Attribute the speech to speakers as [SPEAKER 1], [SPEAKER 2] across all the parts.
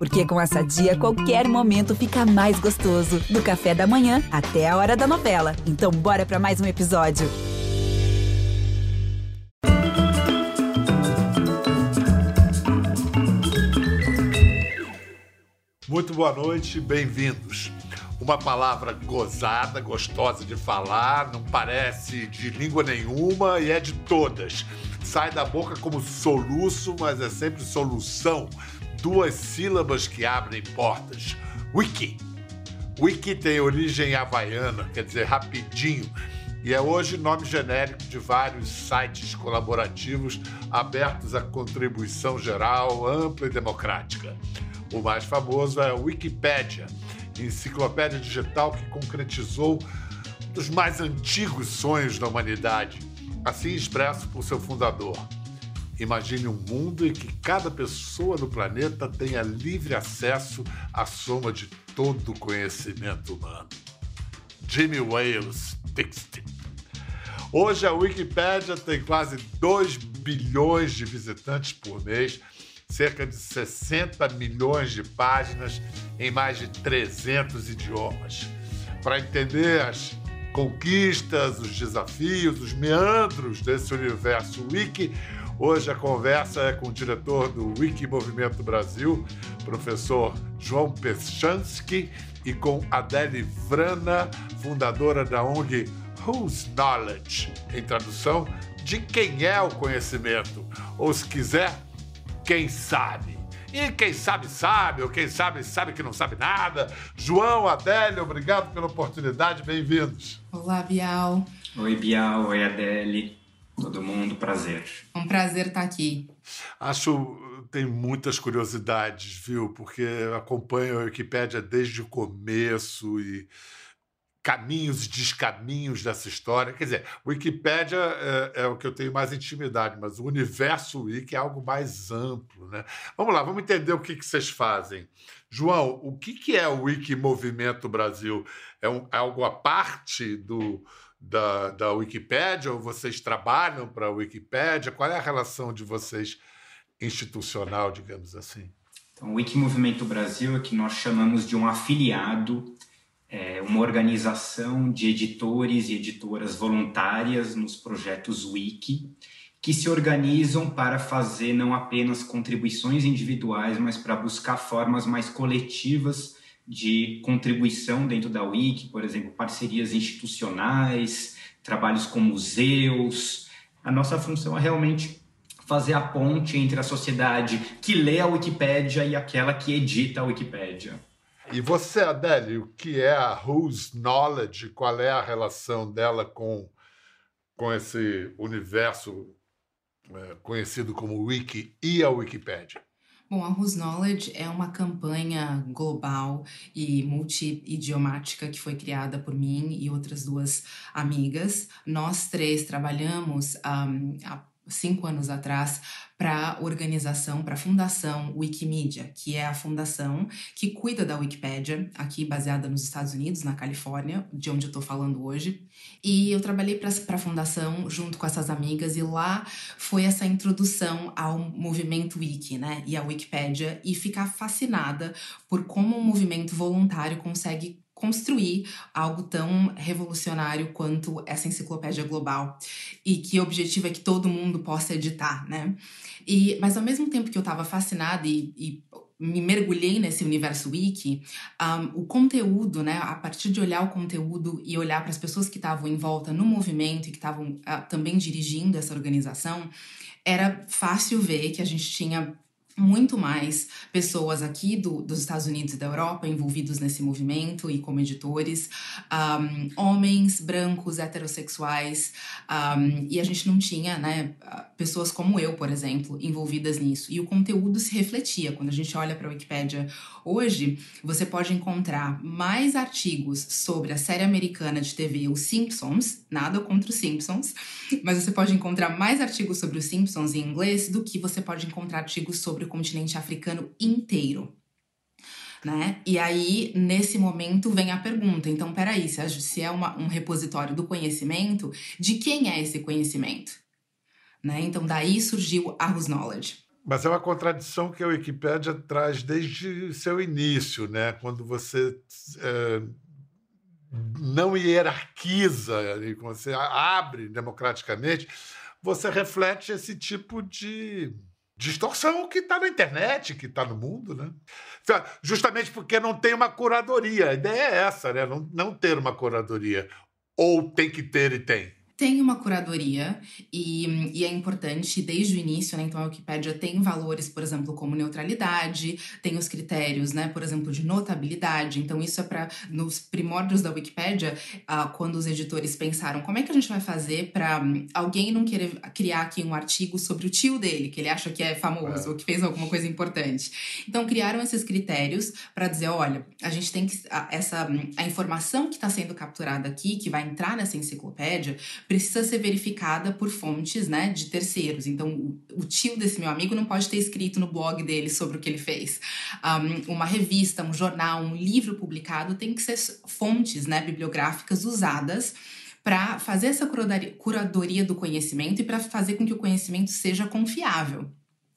[SPEAKER 1] Porque com essa dia, qualquer momento fica mais gostoso. Do café da manhã até a hora da novela. Então, bora para mais um episódio.
[SPEAKER 2] Muito boa noite, bem-vindos. Uma palavra gozada, gostosa de falar, não parece de língua nenhuma e é de todas. Sai da boca como soluço, mas é sempre solução duas sílabas que abrem portas. Wiki. Wiki tem origem havaiana, quer dizer rapidinho, e é hoje nome genérico de vários sites colaborativos abertos à contribuição geral, ampla e democrática. O mais famoso é a Wikipédia, enciclopédia digital que concretizou um dos mais antigos sonhos da humanidade, assim expresso por seu fundador, Imagine um mundo em que cada pessoa do planeta tenha livre acesso à soma de todo o conhecimento humano. Jimmy Wales Dixon. Hoje a Wikipédia tem quase 2 bilhões de visitantes por mês, cerca de 60 milhões de páginas em mais de 300 idiomas. Para entender as conquistas, os desafios, os meandros desse universo wiki, Hoje a conversa é com o diretor do Wiki Movimento Brasil, professor João Pechansky, e com Adele Vrana, fundadora da ONG Whose Knowledge, em tradução, de quem é o conhecimento, ou se quiser, quem sabe. E quem sabe, sabe, ou quem sabe, sabe que não sabe nada. João, Adele, obrigado pela oportunidade, bem-vindos.
[SPEAKER 3] Olá, Bial.
[SPEAKER 4] Oi, Bial, oi, Adele. Todo mundo, prazer.
[SPEAKER 3] Um prazer estar aqui.
[SPEAKER 2] Acho tem muitas curiosidades, viu? Porque acompanho a Wikipédia desde o começo e caminhos e descaminhos dessa história. Quer dizer, Wikipédia é, é, o que eu tenho mais intimidade, mas o universo Wiki é algo mais amplo, né? Vamos lá, vamos entender o que, que vocês fazem. João, o que, que é o Wiki Movimento Brasil? É, um, é algo à parte do, da, da Wikipédia ou vocês trabalham para a Wikipédia? Qual é a relação de vocês institucional, digamos assim?
[SPEAKER 4] Então, o Wikimovimento Brasil é que nós chamamos de um afiliado, é, uma organização de editores e editoras voluntárias nos projetos Wiki, que se organizam para fazer não apenas contribuições individuais, mas para buscar formas mais coletivas de contribuição dentro da Wiki, por exemplo, parcerias institucionais, trabalhos com museus. A nossa função é realmente fazer a ponte entre a sociedade que lê a Wikipédia e aquela que edita a Wikipédia.
[SPEAKER 2] E você, Adele, o que é a Whose Knowledge? Qual é a relação dela com, com esse universo é, conhecido como Wiki e a Wikipédia?
[SPEAKER 3] Bom, a Whose Knowledge é uma campanha global e multi-idiomática que foi criada por mim e outras duas amigas. Nós três trabalhamos um, há cinco anos atrás para a organização, para a fundação Wikimedia, que é a fundação que cuida da Wikipédia, aqui baseada nos Estados Unidos, na Califórnia, de onde eu estou falando hoje. E eu trabalhei para a fundação junto com essas amigas, e lá foi essa introdução ao movimento Wiki, né? E a Wikipédia, e ficar fascinada por como um movimento voluntário consegue construir algo tão revolucionário quanto essa enciclopédia global e que o objetivo é que todo mundo possa editar, né? E, mas ao mesmo tempo que eu estava fascinada e, e me mergulhei nesse universo wiki, um, o conteúdo, né, a partir de olhar o conteúdo e olhar para as pessoas que estavam em volta no movimento e que estavam uh, também dirigindo essa organização, era fácil ver que a gente tinha muito mais pessoas aqui do, dos Estados Unidos e da Europa envolvidos nesse movimento e como editores, um, homens brancos heterossexuais, um, e a gente não tinha, né, pessoas como eu, por exemplo, envolvidas nisso. E o conteúdo se refletia. Quando a gente olha para a Wikipédia hoje, você pode encontrar mais artigos sobre a série americana de TV Os Simpsons, nada contra os Simpsons, mas você pode encontrar mais artigos sobre os Simpsons em inglês do que você pode encontrar artigos sobre continente africano inteiro. Né? E aí, nesse momento, vem a pergunta: então, peraí, se é uma, um repositório do conhecimento, de quem é esse conhecimento? Né? Então, daí surgiu a Whose Knowledge.
[SPEAKER 2] Mas é uma contradição que a Wikipédia traz desde seu início, né? Quando você é, não hierarquiza, quando você abre democraticamente, você reflete esse tipo de distorção que está na internet, que está no mundo, né? Justamente porque não tem uma curadoria. A ideia é essa, né? Não, não ter uma curadoria. Ou tem que ter e tem
[SPEAKER 3] tem uma curadoria e, e, é importante desde o início, né? Então a Wikipédia tem valores, por exemplo, como neutralidade, tem os critérios, né? Por exemplo, de notabilidade. Então isso é para nos primórdios da Wikipédia, uh, quando os editores pensaram como é que a gente vai fazer para um, alguém não querer criar aqui um artigo sobre o tio dele, que ele acha que é famoso é. ou que fez alguma coisa importante. Então criaram esses critérios para dizer, olha, a gente tem que a, essa a informação que está sendo capturada aqui, que vai entrar nessa enciclopédia precisa ser verificada por fontes, né, de terceiros. Então, o, tio desse meu amigo não pode ter escrito no blog dele sobre o que ele fez. Um, uma revista, um jornal, um livro publicado tem que ser fontes, né, bibliográficas usadas para fazer essa curadoria do conhecimento e para fazer com que o conhecimento seja confiável.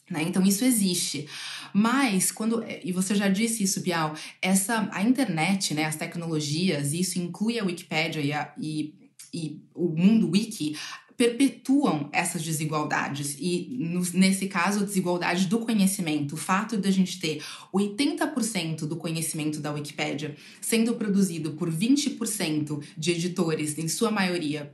[SPEAKER 3] Né? Então isso existe. Mas quando e você já disse isso, Bial, essa a internet, né, as tecnologias, isso inclui a Wikipédia e, e e o mundo wiki perpetuam essas desigualdades e nesse caso a desigualdade do conhecimento, o fato de a gente ter 80% do conhecimento da Wikipédia sendo produzido por 20% de editores, em sua maioria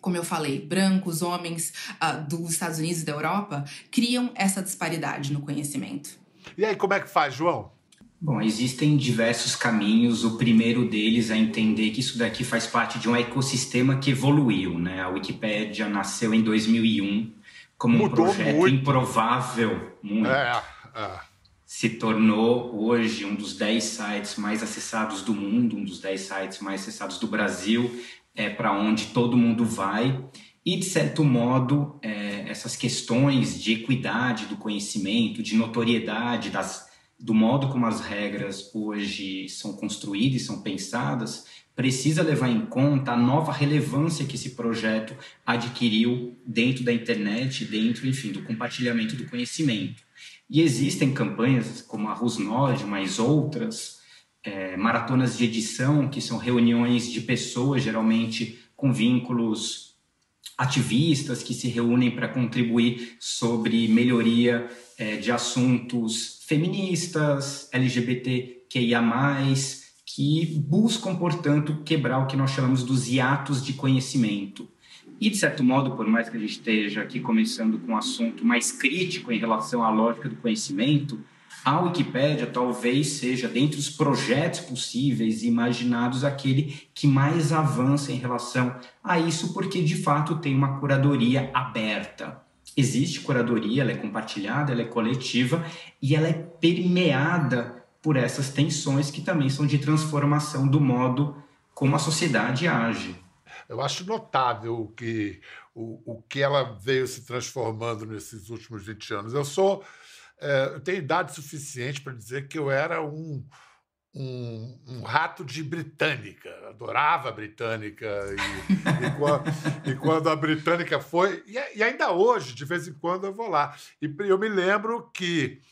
[SPEAKER 3] como eu falei, brancos, homens uh, dos Estados Unidos e da Europa, criam essa disparidade no conhecimento.
[SPEAKER 2] E aí, como é que faz, João?
[SPEAKER 4] Bom, existem diversos caminhos. O primeiro deles é entender que isso daqui faz parte de um ecossistema que evoluiu, né? A Wikipédia nasceu em 2001 como Mudou um projeto muito. improvável, muito. É, é. Se tornou hoje um dos 10 sites mais acessados do mundo, um dos 10 sites mais acessados do Brasil, é para onde todo mundo vai. E, de certo modo, é, essas questões de equidade do conhecimento, de notoriedade das do modo como as regras hoje são construídas e são pensadas, precisa levar em conta a nova relevância que esse projeto adquiriu dentro da internet, dentro, enfim, do compartilhamento do conhecimento. E existem campanhas como a Rusnod, mais outras, é, maratonas de edição, que são reuniões de pessoas, geralmente com vínculos ativistas, que se reúnem para contribuir sobre melhoria é, de assuntos feministas, LGBTQIA, que buscam, portanto, quebrar o que nós chamamos dos hiatos de conhecimento. E, de certo modo, por mais que a gente esteja aqui começando com um assunto mais crítico em relação à lógica do conhecimento, a Wikipédia talvez seja, dentre os projetos possíveis e imaginados, aquele que mais avança em relação a isso, porque de fato tem uma curadoria aberta existe curadoria, ela é compartilhada, ela é coletiva e ela é permeada por essas tensões que também são de transformação do modo como a sociedade age.
[SPEAKER 2] Eu acho notável que o, o que ela veio se transformando nesses últimos 20 anos. Eu sou, é, eu tenho idade suficiente para dizer que eu era um um, um, rato de britânica, adorava a britânica. E, e, quando, e quando, a britânica foi. E, e, ainda hoje, de vez em quando, eu vou lá. E eu me lembro que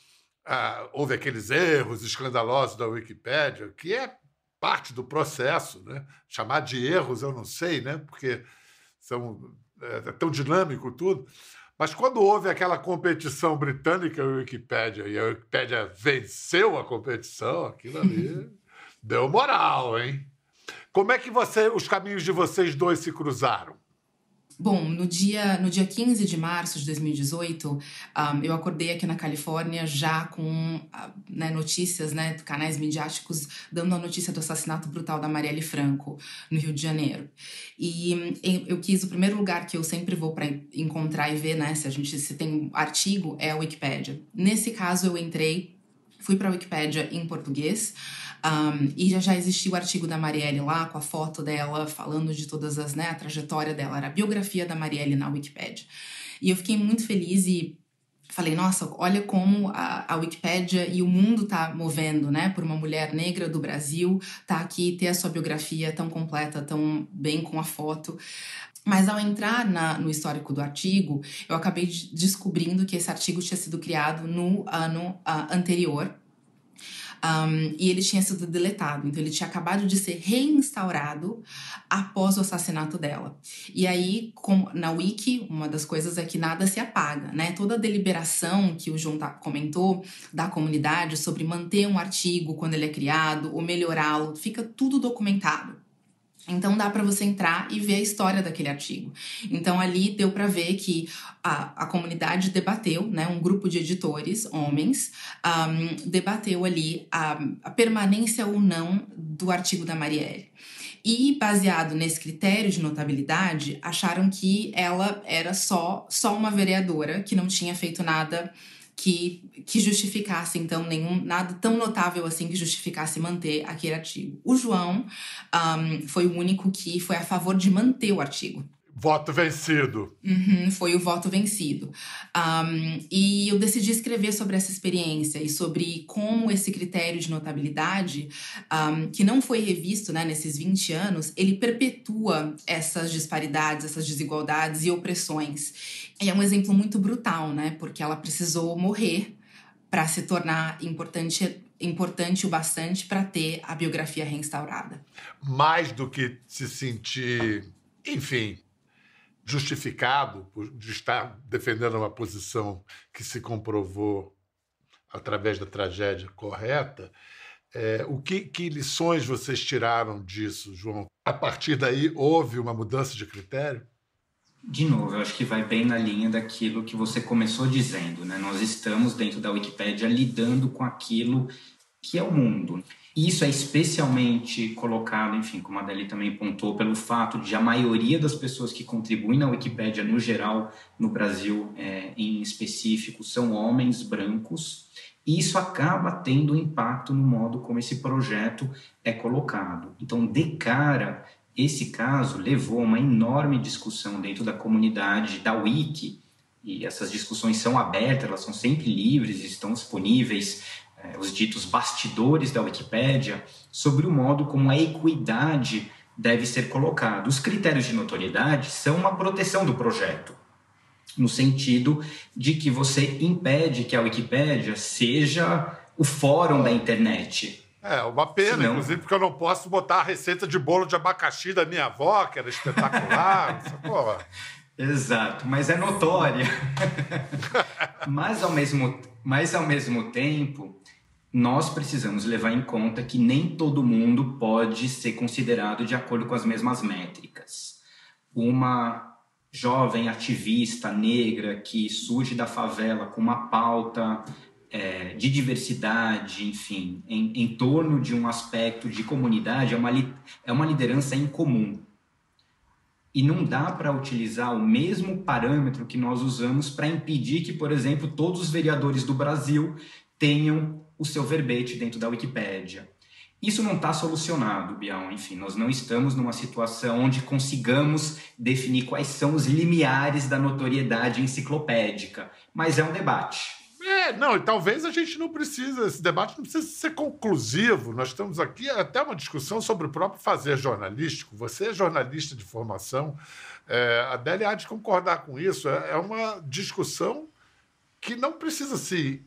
[SPEAKER 2] ah, houve aqueles erros escandalosos da Wikipédia, que é parte do processo. Né? Chamar de erros eu não sei, né? porque são, é, é tão dinâmico tudo. Mas quando houve aquela competição britânica, a Wikipédia, e a Wikipédia venceu a competição, aquilo ali deu moral, hein? Como é que você, os caminhos de vocês dois se cruzaram?
[SPEAKER 3] Bom, no dia, no dia 15 de março de 2018, um, eu acordei aqui na Califórnia já com uh, né, notícias, né, canais midiáticos dando a notícia do assassinato brutal da Marielle Franco, no Rio de Janeiro. E eu quis, o primeiro lugar que eu sempre vou para encontrar e ver, né, se a gente se tem artigo, é a Wikipédia. Nesse caso, eu entrei, fui para a Wikipédia em português, um, e já, já existia o artigo da Marielle lá, com a foto dela, falando de todas as, né, a trajetória dela, era a biografia da Marielle na Wikipedia. E eu fiquei muito feliz e falei, nossa, olha como a, a Wikipédia e o mundo tá movendo, né, por uma mulher negra do Brasil, tá aqui, ter a sua biografia tão completa, tão bem com a foto. Mas ao entrar na, no histórico do artigo, eu acabei de descobrindo que esse artigo tinha sido criado no ano uh, anterior, um, e ele tinha sido deletado, então ele tinha acabado de ser reinstaurado após o assassinato dela. E aí, com, na Wiki, uma das coisas é que nada se apaga, né? Toda a deliberação que o João comentou da comunidade sobre manter um artigo quando ele é criado ou melhorá-lo, fica tudo documentado. Então dá para você entrar e ver a história daquele artigo. Então ali deu para ver que a, a comunidade debateu, né, um grupo de editores, homens, um, debateu ali a, a permanência ou não do artigo da Marielle. E baseado nesse critério de notabilidade, acharam que ela era só só uma vereadora que não tinha feito nada que, que justificasse, então, nenhum, nada tão notável assim que justificasse manter aquele artigo. O João um, foi o único que foi a favor de manter o artigo.
[SPEAKER 2] Voto vencido.
[SPEAKER 3] Uhum, foi o voto vencido. Um, e eu decidi escrever sobre essa experiência e sobre como esse critério de notabilidade, um, que não foi revisto né, nesses 20 anos, ele perpetua essas disparidades, essas desigualdades e opressões. E é um exemplo muito brutal, né? Porque ela precisou morrer para se tornar importante importante o bastante para ter a biografia reinstaurada.
[SPEAKER 2] Mais do que se sentir, enfim, justificado de estar defendendo uma posição que se comprovou através da tragédia correta. É, o que, que lições vocês tiraram disso, João? A partir daí houve uma mudança de critério?
[SPEAKER 4] De novo, eu acho que vai bem na linha daquilo que você começou dizendo, né? Nós estamos dentro da Wikipédia lidando com aquilo que é o mundo. Isso é especialmente colocado, enfim, como a Adeli também pontuou, pelo fato de a maioria das pessoas que contribuem na Wikipédia, no geral, no Brasil é, em específico, são homens brancos. E isso acaba tendo impacto no modo como esse projeto é colocado. Então, de cara, esse caso levou a uma enorme discussão dentro da comunidade da Wiki, e essas discussões são abertas, elas são sempre livres, estão disponíveis os ditos bastidores da Wikipédia, sobre o modo como a equidade deve ser colocada. Os critérios de notoriedade são uma proteção do projeto, no sentido de que você impede que a Wikipédia seja o fórum da internet.
[SPEAKER 2] É, uma pena, Senão... inclusive, porque eu não posso botar a receita de bolo de abacaxi da minha avó, que era espetacular.
[SPEAKER 4] Exato, mas é notória. mas, ao mesmo, mas, ao mesmo tempo, nós precisamos levar em conta que nem todo mundo pode ser considerado de acordo com as mesmas métricas. Uma jovem ativista negra que surge da favela com uma pauta é, de diversidade, enfim, em, em, torno de um aspecto de comunidade, é uma, é uma liderança incomum. E não dá para utilizar o mesmo parâmetro que nós usamos para impedir que, por exemplo, todos os vereadores do Brasil tenham o seu verbete dentro da Wikipédia. Isso não está solucionado, Bião. Enfim, nós não estamos numa situação onde consigamos definir quais são os limiares da notoriedade enciclopédica, mas é um debate.
[SPEAKER 2] É, não, e talvez a gente não precisa, esse debate não precisa ser conclusivo. Nós estamos aqui até uma discussão sobre o próprio fazer jornalístico. Você é jornalista de formação, é, a Délia há de concordar com isso. É, é uma discussão que não precisa se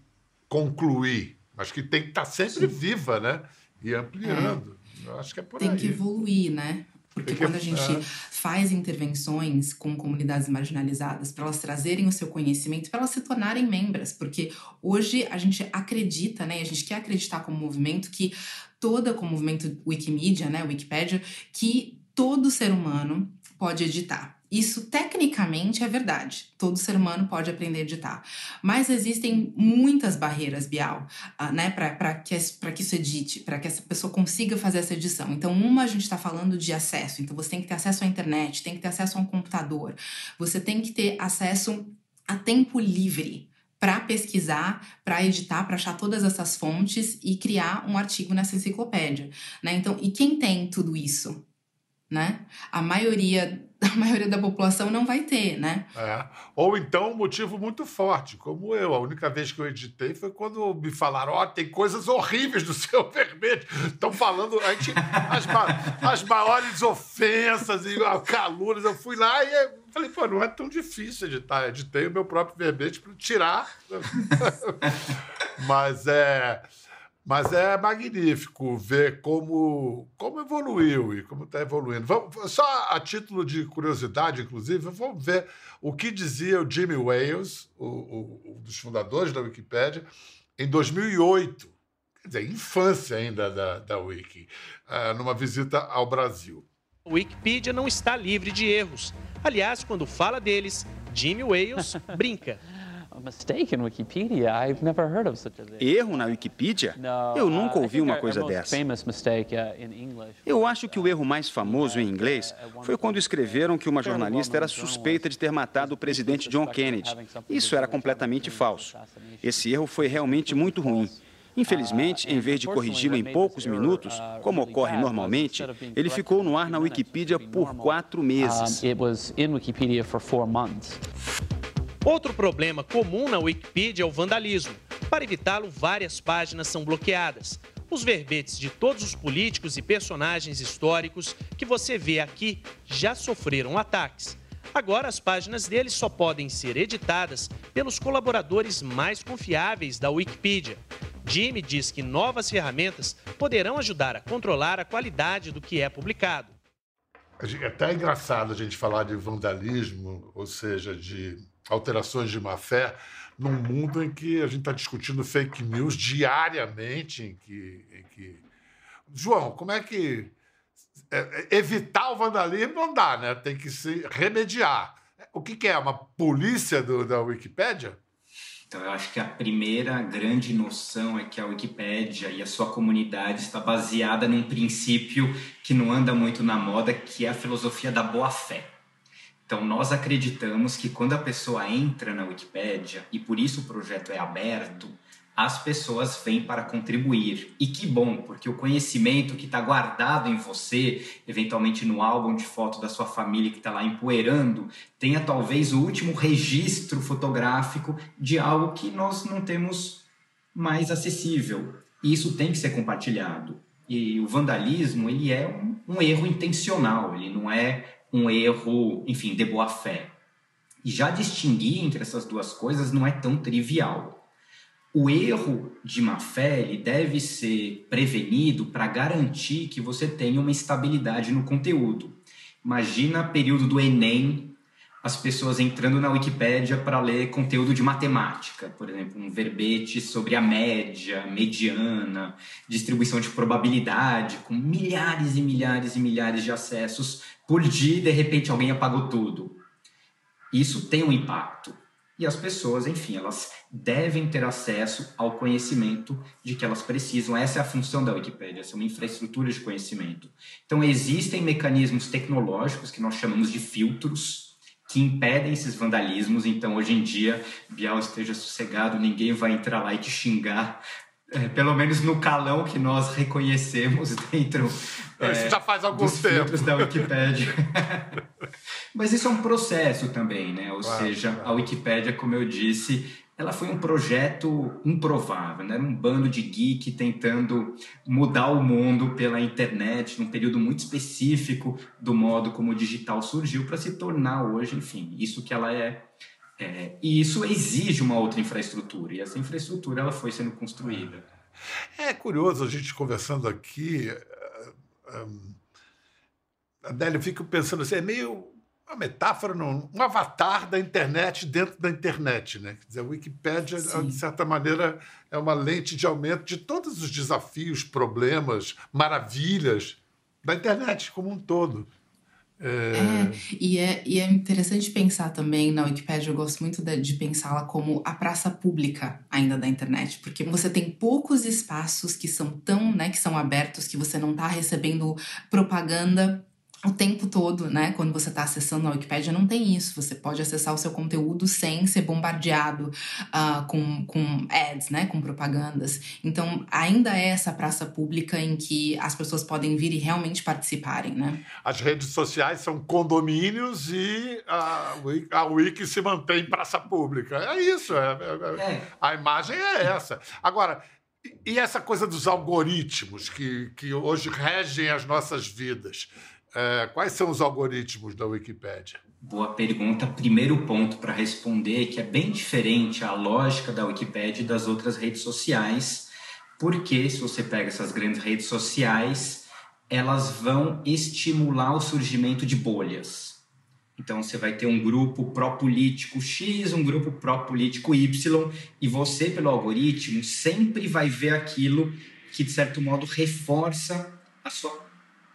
[SPEAKER 2] concluir mas que tem que estar tá sempre Sim. viva, né? E ampliando. É. Eu acho que é por
[SPEAKER 3] tem
[SPEAKER 2] aí.
[SPEAKER 3] Tem que evoluir, né? Porque quando a gente é. faz intervenções com comunidades marginalizadas para elas trazerem o seu conhecimento, para elas se tornarem membros, porque hoje a gente acredita, né, a gente quer acreditar como movimento que toda como movimento Wikimedia, né, Wikipedia, que todo ser humano pode editar. Isso tecnicamente é verdade. Todo ser humano pode aprender a editar. Mas existem muitas barreiras, Bial, uh, né, para que, que isso edite, para que essa pessoa consiga fazer essa edição. Então, uma a gente está falando de acesso. Então, você tem que ter acesso à internet, tem que ter acesso a um computador, você tem que ter acesso a tempo livre para pesquisar, para editar, para achar todas essas fontes e criar um artigo nessa enciclopédia, né? Então, e quem tem tudo isso? né? A maioria a maioria da população não vai ter, né?
[SPEAKER 2] É. Ou então um motivo muito forte, como eu. A única vez que eu editei foi quando me falaram: ó, oh, tem coisas horríveis do seu vermelho. Estão falando a gente, as, as maiores ofensas e calúnias. Eu fui lá e falei, pô, não é tão difícil editar. Editei o meu próprio verbete para tirar. Mas é. Mas é magnífico ver como, como evoluiu e como está evoluindo. Vamos, só a título de curiosidade, inclusive, vamos ver o que dizia o Jimmy Wales, o, um dos fundadores da Wikipédia, em 2008, quer dizer, infância ainda da, da Wiki, uh, numa visita ao Brasil.
[SPEAKER 5] A Wikipedia não está livre de erros. Aliás, quando fala deles, Jimmy Wales brinca.
[SPEAKER 6] Erro na Wikipedia? Eu nunca ouvi uma coisa dessa. Uh, Eu acho que o erro mais famoso em inglês uh, foi quando escreveram que uma jornalista era suspeita de ter matado o presidente John Kennedy. Isso era completamente falso. Esse erro foi realmente muito ruim. Infelizmente, uh, em vez de corrigi-lo em poucos minutos, como ocorre normalmente, ele ficou no ar na Wikipedia por quatro meses.
[SPEAKER 5] Outro problema comum na Wikipedia é o vandalismo. Para evitá-lo, várias páginas são bloqueadas. Os verbetes de todos os políticos e personagens históricos que você vê aqui já sofreram ataques. Agora, as páginas deles só podem ser editadas pelos colaboradores mais confiáveis da Wikipedia. Jimmy diz que novas ferramentas poderão ajudar a controlar a qualidade do que é publicado.
[SPEAKER 2] É até engraçado a gente falar de vandalismo, ou seja, de alterações de má fé, num mundo em que a gente está discutindo fake news diariamente, em que, em que... João, como é que é, é, evitar o vandalismo não dá, né? Tem que se remediar. O que, que é? Uma polícia do, da Wikipédia?
[SPEAKER 4] Então, eu acho que a primeira grande noção é que a Wikipédia e a sua comunidade está baseada num princípio que não anda muito na moda, que é a filosofia da boa-fé. Então, nós acreditamos que quando a pessoa entra na Wikipédia, e por isso o projeto é aberto, as pessoas vêm para contribuir. E que bom, porque o conhecimento que está guardado em você, eventualmente no álbum de foto da sua família que está lá empoeirando, tenha talvez o último registro fotográfico de algo que nós não temos mais acessível. E isso tem que ser compartilhado. E o vandalismo, ele é um, um erro intencional, ele não é um erro, enfim, de boa fé. E já distinguir entre essas duas coisas não é tão trivial. O erro de má fé ele deve ser prevenido para garantir que você tenha uma estabilidade no conteúdo. Imagina período do Enem, as pessoas entrando na Wikipédia para ler conteúdo de matemática, por exemplo, um verbete sobre a média, mediana, distribuição de probabilidade, com milhares e milhares e milhares de acessos por dia de repente alguém apagou tudo. Isso tem um impacto. E as pessoas, enfim, elas devem ter acesso ao conhecimento de que elas precisam. Essa é a função da Wikipédia, essa é uma infraestrutura de conhecimento. Então, existem mecanismos tecnológicos que nós chamamos de filtros que impedem esses vandalismos. Então, hoje em dia, Bial esteja sossegado, ninguém vai entrar lá e te xingar é, pelo menos no calão que nós reconhecemos dentro
[SPEAKER 2] isso é, já faz algum dos tempo
[SPEAKER 4] da Wikipédia. Mas isso é um processo também, né? Ou claro, seja, claro. a Wikipédia, como eu disse, ela foi um projeto improvável, né? um bando de geek tentando mudar o mundo pela internet num período muito específico do modo como o digital surgiu para se tornar hoje, enfim, isso que ela é é, e isso exige uma outra infraestrutura, e essa infraestrutura ela foi sendo construída.
[SPEAKER 2] É curioso a gente conversando aqui, um, Adélio, eu fico pensando assim, é meio uma metáfora, não, um avatar da internet dentro da internet. Né? Quer dizer, a Wikipédia, Sim. de certa maneira, é uma lente de aumento de todos os desafios, problemas, maravilhas da internet como um todo.
[SPEAKER 3] É... e, é, e é interessante pensar também na Wikipedia, eu gosto muito de, de pensá-la como a praça pública ainda da internet, porque você tem poucos espaços que são tão, né, que são abertos, que você não está recebendo propaganda o tempo todo, né? Quando você está acessando a Wikipédia, não tem isso. Você pode acessar o seu conteúdo sem ser bombardeado uh, com, com ads, né? Com propagandas. Então, ainda é essa praça pública em que as pessoas podem vir e realmente participarem, né?
[SPEAKER 2] As redes sociais são condomínios e a, a Wiki se mantém praça pública. É isso. É, é, é. A imagem é essa. Agora, e essa coisa dos algoritmos que, que hoje regem as nossas vidas? É, quais são os algoritmos da Wikipédia?
[SPEAKER 4] Boa pergunta. Primeiro ponto para responder que é bem diferente a lógica da Wikipédia e das outras redes sociais, porque se você pega essas grandes redes sociais, elas vão estimular o surgimento de bolhas. Então você vai ter um grupo pró-político X, um grupo pró-político Y, e você, pelo algoritmo, sempre vai ver aquilo que, de certo modo, reforça a sua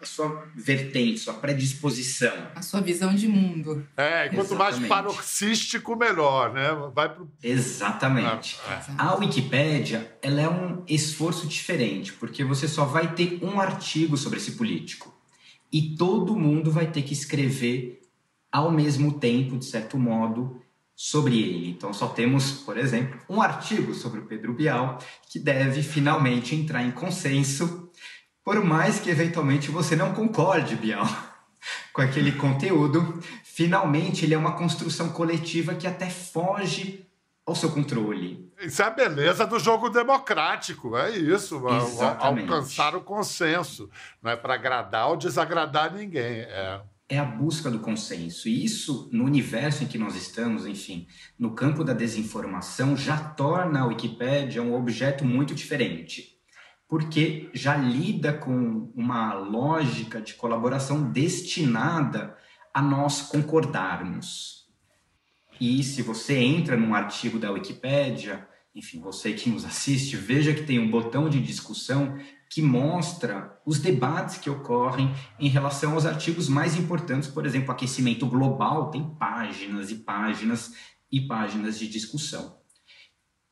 [SPEAKER 4] a sua vertente, sua predisposição.
[SPEAKER 3] A sua visão de mundo.
[SPEAKER 2] É, quanto Exatamente. mais paroxístico, melhor, né? Vai pro...
[SPEAKER 4] Exatamente. É. A Wikipédia, ela é um esforço diferente, porque você só vai ter um artigo sobre esse político. E todo mundo vai ter que escrever ao mesmo tempo, de certo modo, sobre ele. Então, só temos, por exemplo, um artigo sobre o Pedro Bial que deve finalmente entrar em consenso por mais que eventualmente você não concorde, Bial, com aquele conteúdo, finalmente ele é uma construção coletiva que até foge ao seu controle.
[SPEAKER 2] Isso é a beleza do jogo democrático, é isso, Exatamente. alcançar o consenso. Não é para agradar ou desagradar ninguém. É.
[SPEAKER 4] é a busca do consenso. E isso, no universo em que nós estamos, enfim, no campo da desinformação, já torna a Wikipédia um objeto muito diferente porque já lida com uma lógica de colaboração destinada a nós concordarmos. E se você entra num artigo da Wikipédia, enfim, você que nos assiste, veja que tem um botão de discussão que mostra os debates que ocorrem em relação aos artigos mais importantes, por exemplo, aquecimento global, tem páginas e páginas e páginas de discussão.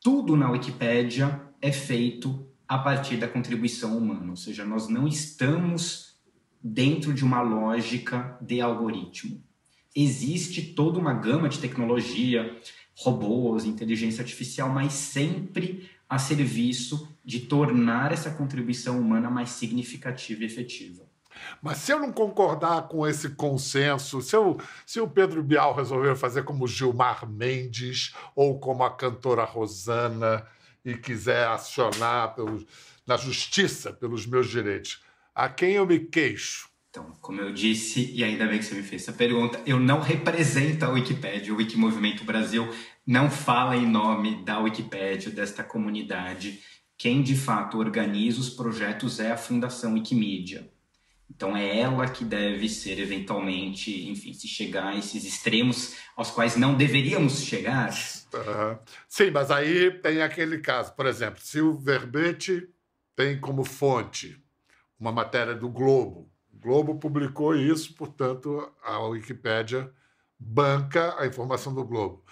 [SPEAKER 4] Tudo na Wikipédia é feito a partir da contribuição humana, ou seja, nós não estamos dentro de uma lógica de algoritmo. Existe toda uma gama de tecnologia, robôs, inteligência artificial, mas sempre a serviço de tornar essa contribuição humana mais significativa e efetiva.
[SPEAKER 2] Mas se eu não concordar com esse consenso, se, eu, se o Pedro Bial resolver fazer como Gilmar Mendes ou como a cantora Rosana, e quiser acionar na justiça pelos meus direitos, a quem eu me queixo?
[SPEAKER 4] Então, como eu disse, e ainda bem que você me fez essa pergunta, eu não represento a Wikipédia, o Wikimovimento Brasil não fala em nome da Wikipédia, desta comunidade. Quem de fato organiza os projetos é a Fundação Wikimedia. Então é ela que deve ser eventualmente, enfim, se chegar a esses extremos aos quais não deveríamos chegar.
[SPEAKER 2] Uhum. Sim, mas aí tem aquele caso, por exemplo, se o verbete tem como fonte uma matéria do Globo, o Globo publicou isso, portanto a Wikipédia banca a informação do Globo.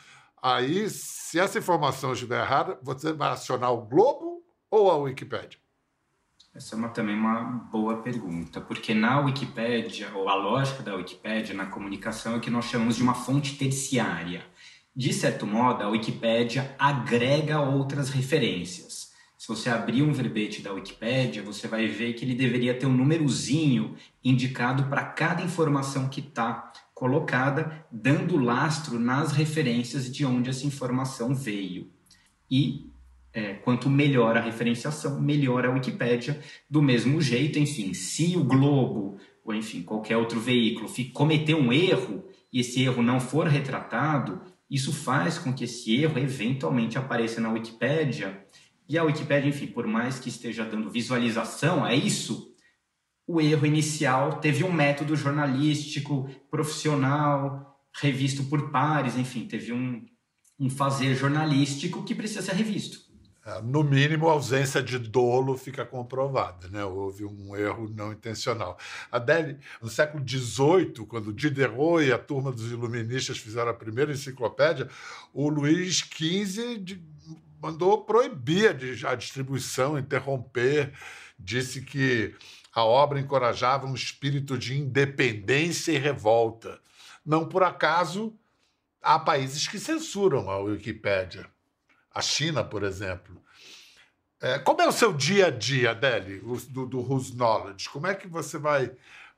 [SPEAKER 2] Aí, se essa informação estiver errada, você vai acionar o Globo ou a Wikipédia?
[SPEAKER 4] Essa é uma, também uma boa pergunta, porque na Wikipédia, ou a lógica da Wikipédia na comunicação é que nós chamamos de uma fonte terciária. De certo modo, a Wikipédia agrega outras referências. Se você abrir um verbete da Wikipédia, você vai ver que ele deveria ter um númerozinho indicado para cada informação que está colocada, dando lastro nas referências de onde essa informação veio. E é, quanto melhor a referenciação, melhor a Wikipédia. Do mesmo jeito, enfim, se o Globo ou enfim qualquer outro veículo cometer um erro e esse erro não for retratado, isso faz com que esse erro eventualmente apareça na Wikipédia. E a Wikipédia, enfim, por mais que esteja dando visualização a isso, o erro inicial teve um método jornalístico, profissional, revisto por pares, enfim, teve um, um fazer jornalístico que precisa ser revisto.
[SPEAKER 2] É, no mínimo, a ausência de dolo fica comprovada, né? houve um erro não intencional. Adele, no século XVIII, quando Diderot e a turma dos iluministas fizeram a primeira enciclopédia, o Luís XV mandou proibir a distribuição, interromper, disse que a obra encorajava um espírito de independência e revolta. Não por acaso, há países que censuram a Wikipédia. A China, por exemplo. É, como é o seu dia a dia, Adele, do, do Who's Knowledge? Como é que você vai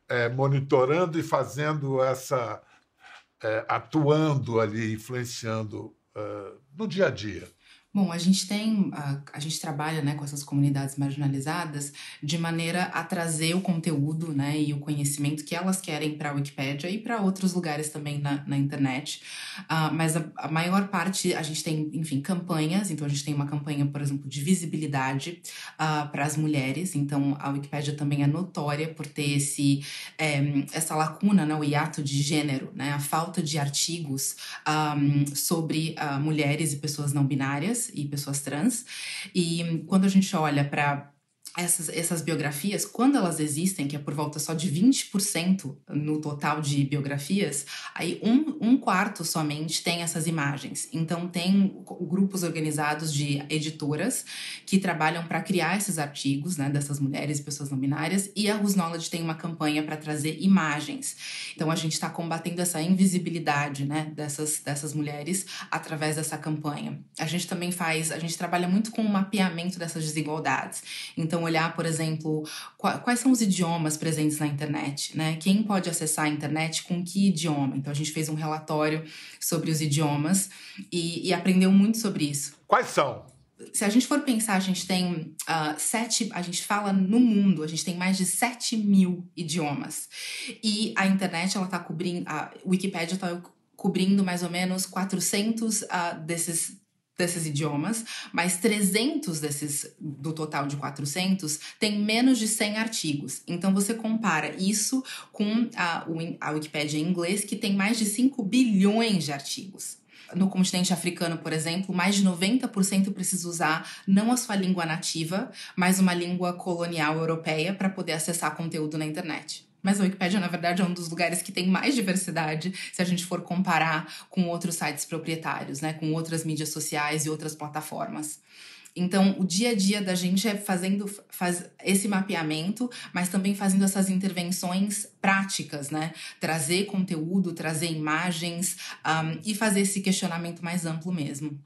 [SPEAKER 2] é, monitorando e fazendo essa. É, atuando ali, influenciando uh, no dia a dia?
[SPEAKER 3] Bom, a gente tem, a, a, gente trabalha né, com essas comunidades marginalizadas de maneira a trazer o conteúdo né, e o conhecimento que elas querem para a Wikipédia e para outros lugares também na, na internet. Uh, mas a, a, maior parte, a gente tem, enfim, campanhas. Então, a gente tem uma campanha, por exemplo, de visibilidade uh, para as mulheres. Então, a Wikipédia também é notória por ter esse, é, essa lacuna, né, o hiato de gênero, né, a falta de artigos um, ah, sobre uh, mulheres e pessoas não binárias e pessoas trans. E quando a gente olha para essas, essas biografias, quando elas existem, que é por volta só de 20% no total de biografias, aí um, um quarto somente tem essas imagens. Então, tem grupos organizados de editoras que trabalham para criar esses artigos, né, dessas mulheres e pessoas não binárias, e a Who's Knowledge tem uma campanha para trazer imagens. Então, a gente está combatendo essa invisibilidade, né, dessas, dessas mulheres através dessa campanha. A gente também faz, a gente trabalha muito com o mapeamento dessas desigualdades. Então, olhar, por exemplo, quais são os idiomas presentes na internet, né? Quem pode acessar a internet com que idioma? Então a gente fez um relatório sobre os idiomas e, e aprendeu muito sobre isso.
[SPEAKER 2] Quais são?
[SPEAKER 3] se a gente for pensar, a gente tem uh, sete, a gente fala no mundo, a gente tem mais de 7 mil idiomas. E a internet, ela tá cobrindo, a Wikipedia está cobrindo mais ou menos 400 uh, desses desses idiomas, mas 300 desses do total de 400 tem menos de 100 artigos. Então você compara isso com a, a Wikipédia em inglês, que tem mais de 5 bilhões de artigos. No continente africano, por exemplo, mais de 90% precisa usar não a sua língua nativa, mas uma língua colonial europeia para poder acessar conteúdo na internet. Mas a Wikipédia, na verdade, é um dos lugares que tem mais diversidade se a gente for comparar com outros sites proprietários, né? Com outras mídias sociais e outras plataformas. Então, o dia a dia da gente é fazendo faz esse mapeamento, mas também fazendo essas intervenções práticas, né? Trazer conteúdo, trazer imagens um, e fazer esse questionamento mais amplo mesmo.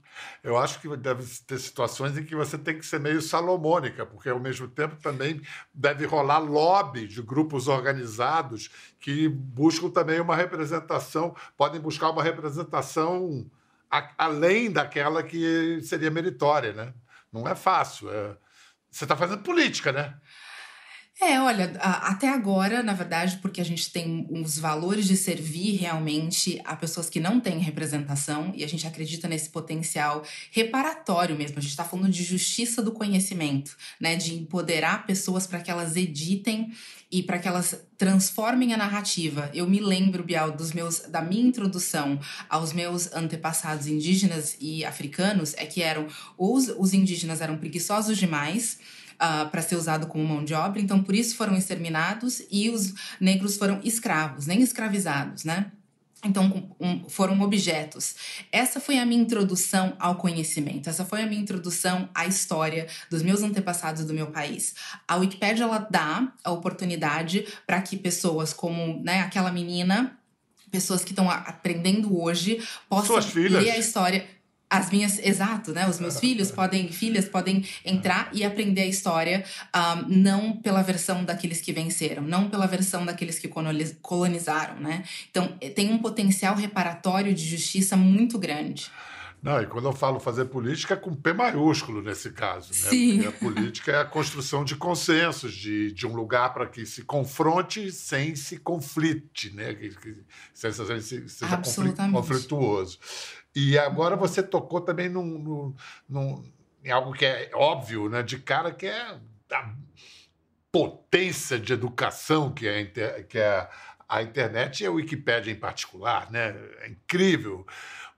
[SPEAKER 2] Eu acho que deve ter situações em que você tem que ser meio salomônica, porque ao mesmo tempo também deve rolar lobby de grupos organizados que buscam também uma representação, podem buscar uma representação além daquela que seria meritória, né? Não é fácil. É... Você está fazendo política, né?
[SPEAKER 3] É, olha, até agora, na verdade, porque a gente tem os valores de servir realmente a pessoas que não têm representação e a gente acredita nesse potencial reparatório mesmo. A gente está falando de justiça do conhecimento, né? De empoderar pessoas para que elas editem e para que elas transformem a narrativa. Eu me lembro, Bial, dos meus, da minha introdução aos meus antepassados indígenas e africanos, é que eram os, os indígenas eram preguiçosos demais uh, ah, para ser usado como mão de obra, então por isso foram exterminados e os negros foram escravos, nem escravizados, né? Então, um, foram objetos. Essa foi a minha introdução ao conhecimento, essa foi a minha introdução à história dos meus antepassados do meu país. A Wikipédia ela dá a oportunidade para que pessoas como né, aquela menina pessoas que estão aprendendo hoje possam ler a história as minhas, exato, né? Os meus filhos podem, filhas podem entrar e aprender a história um, não pela versão daqueles que venceram, não pela versão daqueles que colonizaram, né? Então tem um potencial reparatório de justiça muito grande.
[SPEAKER 2] Não, e quando eu falo fazer política é com P maiúsculo nesse caso, né?
[SPEAKER 3] Sim.
[SPEAKER 2] Porque a política é a construção de consensos, de, de um lugar para que se confronte sem se conflite, né? Que, que seja, seja conflituoso. E agora você tocou também num, num, num, em algo que é óbvio, né? De cara, que é a potência de educação que é, que é a internet e a Wikipédia em particular, né? É incrível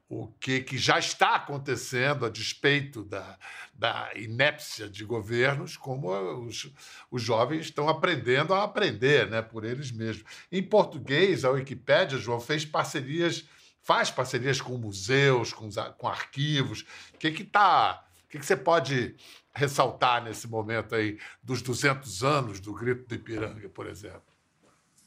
[SPEAKER 2] o que, que já está acontecendo a despeito da, da inépcia de governos, como os, os jovens estão aprendendo a aprender né, por eles mesmos. Em português, a Wikipédia, João, fez parcerias faz parcerias com museus, com, com arquivos. O que está O que, que você pode ressaltar nesse momento aí dos 200 anos do Grito do Ipiranga, por exemplo?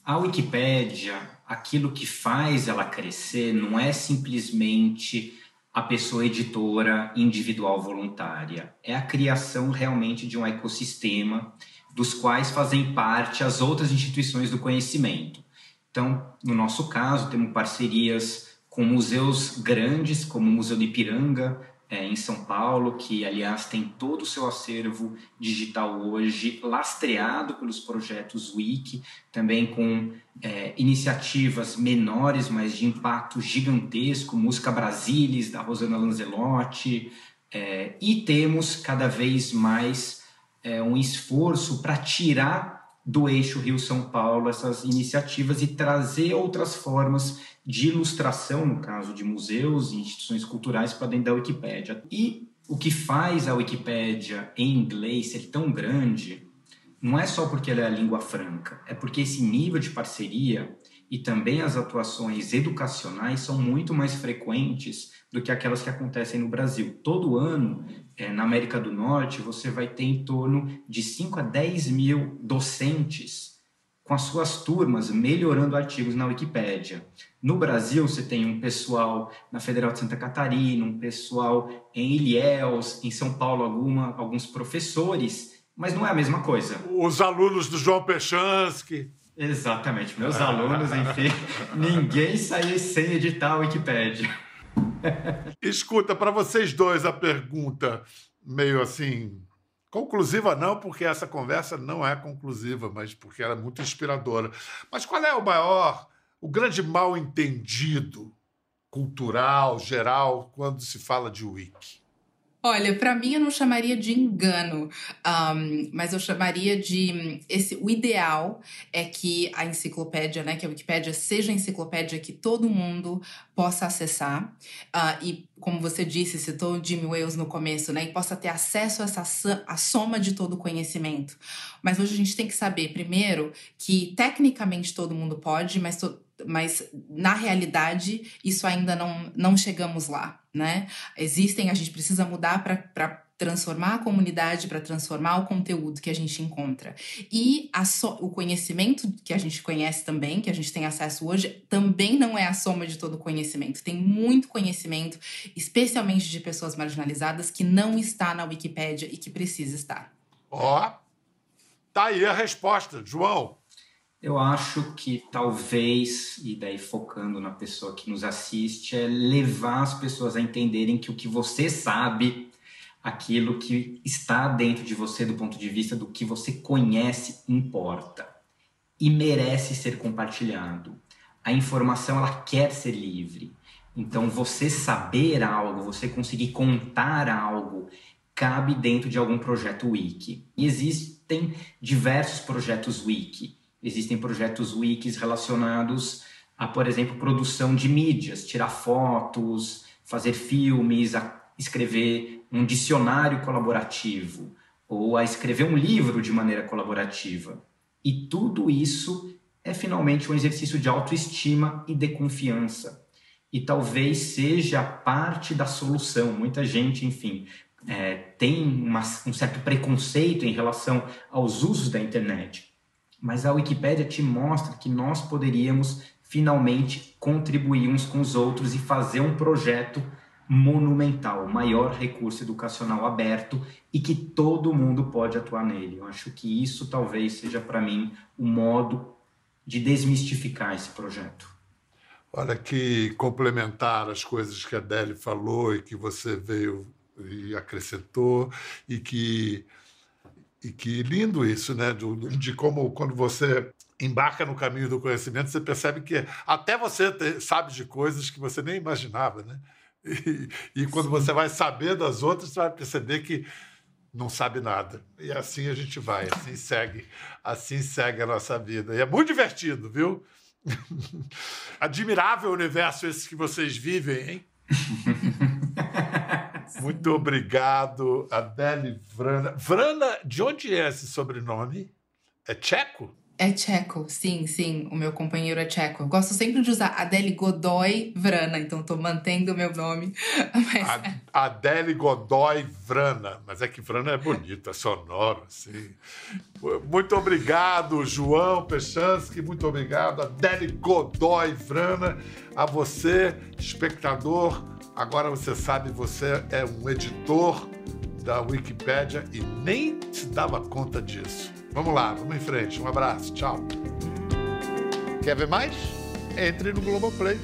[SPEAKER 4] A Wikipédia, aquilo que faz ela crescer não é simplesmente a pessoa editora individual voluntária, é a criação realmente de um ecossistema dos quais fazem parte as outras instituições do conhecimento. Então, no nosso caso, temos parcerias com museus grandes, como o Museu do Ipiranga, é, em São Paulo, que, aliás, tem todo o seu acervo digital hoje lastreado pelos projetos Wiki, também com é, iniciativas menores, mas de impacto gigantesco, Música Brasilis, da Rosana Lanzelotti, é, e temos cada vez mais é, um esforço para tirar do eixo Rio-São Paulo essas iniciativas e trazer outras formas de ilustração, no caso de museus e instituições culturais, para dentro da Wikipédia. E o que faz a Wikipédia em inglês ser tão grande não é só porque ela é a língua franca, é porque esse nível de parceria e também as atuações educacionais são muito mais frequentes do que aquelas que acontecem no Brasil. Todo ano é, na América do Norte, você vai ter em torno de 5 a 10 mil docentes com as suas turmas melhorando artigos na Wikipédia. No Brasil, você tem um pessoal na Federal de Santa Catarina, um pessoal em Ilhéus, em São Paulo, alguma, alguns professores, mas não é a mesma coisa.
[SPEAKER 2] Os alunos do João Pechansky.
[SPEAKER 4] Exatamente, meus alunos, enfim, ninguém sai sem editar a Wikipédia.
[SPEAKER 2] Escuta, para vocês dois a pergunta meio assim. Conclusiva não, porque essa conversa não é conclusiva, mas porque ela é muito inspiradora. Mas qual é o maior, o grande mal entendido cultural, geral, quando se fala de wiki?
[SPEAKER 3] Olha, para mim eu não chamaria de engano, um, mas eu chamaria de esse. O ideal é que a enciclopédia, né, que a Wikipédia seja a enciclopédia que todo mundo possa acessar uh, e, como você disse, citou Jimmy Wales no começo, né, e possa ter acesso a essa a soma de todo o conhecimento. Mas hoje a gente tem que saber, primeiro, que tecnicamente todo mundo pode, mas to mas na realidade isso ainda não, não chegamos lá, né? Existem, a gente precisa mudar para transformar a comunidade, para transformar o conteúdo que a gente encontra. E so, o conhecimento que a gente conhece também, que a gente tem acesso hoje, também não é a soma de todo o conhecimento. Tem muito conhecimento, especialmente de pessoas marginalizadas, que não está na Wikipédia e que precisa estar.
[SPEAKER 2] Ó, oh, tá aí a resposta, João.
[SPEAKER 4] Eu acho que talvez, e daí focando na pessoa que nos assiste, é levar as pessoas a entenderem que o que você sabe, aquilo que está dentro de você do ponto de vista do que você conhece, importa e merece ser compartilhado. A informação ela quer ser livre. Então você saber algo, você conseguir contar algo, cabe dentro de algum projeto wiki. E existem diversos projetos wiki Existem projetos wikis relacionados a, por exemplo, produção de mídias, tirar fotos, fazer filmes, escrever um dicionário colaborativo ou a escrever um livro de maneira colaborativa. E tudo isso é finalmente um exercício de autoestima e de confiança. E talvez seja parte da solução. Muita gente, enfim, é, tem uma, um certo preconceito em relação aos usos da internet mas a Wikipédia te mostra que nós poderíamos finalmente contribuir uns com os outros e fazer um projeto monumental, maior recurso educacional aberto e que todo mundo pode atuar nele. Eu acho que isso talvez seja para mim o modo de desmistificar esse projeto.
[SPEAKER 2] Olha que complementar as coisas que a Deli falou e que você veio e acrescentou e que e que lindo isso, né? De, de, como quando você embarca no caminho do conhecimento, você percebe que até você te, sabe de coisas que você nem imaginava, né? E, e quando Sim. você vai saber das outras, você vai perceber que não sabe nada. E assim a gente vai, assim segue, assim segue a nossa vida. E é muito divertido, viu? Admirável universo esse que vocês vivem, hein? Muito obrigado, Adele Vrana. Vrana, de onde é esse sobrenome? É tcheco?
[SPEAKER 3] É tcheco, sim, sim. O meu companheiro é tcheco. Eu gosto sempre de usar Adele Godoy Vrana, então tô mantendo o meu nome.
[SPEAKER 2] Mas... Adele Godoy Vrana. Mas é que Vrana é bonito, é sonoro, assim. Muito obrigado, João Pechansky. Muito obrigado, Adele Godoy Vrana. A você, espectador. Agora você sabe, você é um editor da Wikipédia e nem se dava conta disso. Vamos lá, vamos em frente. Um abraço, tchau. Quer ver mais? Entre no Globoplay.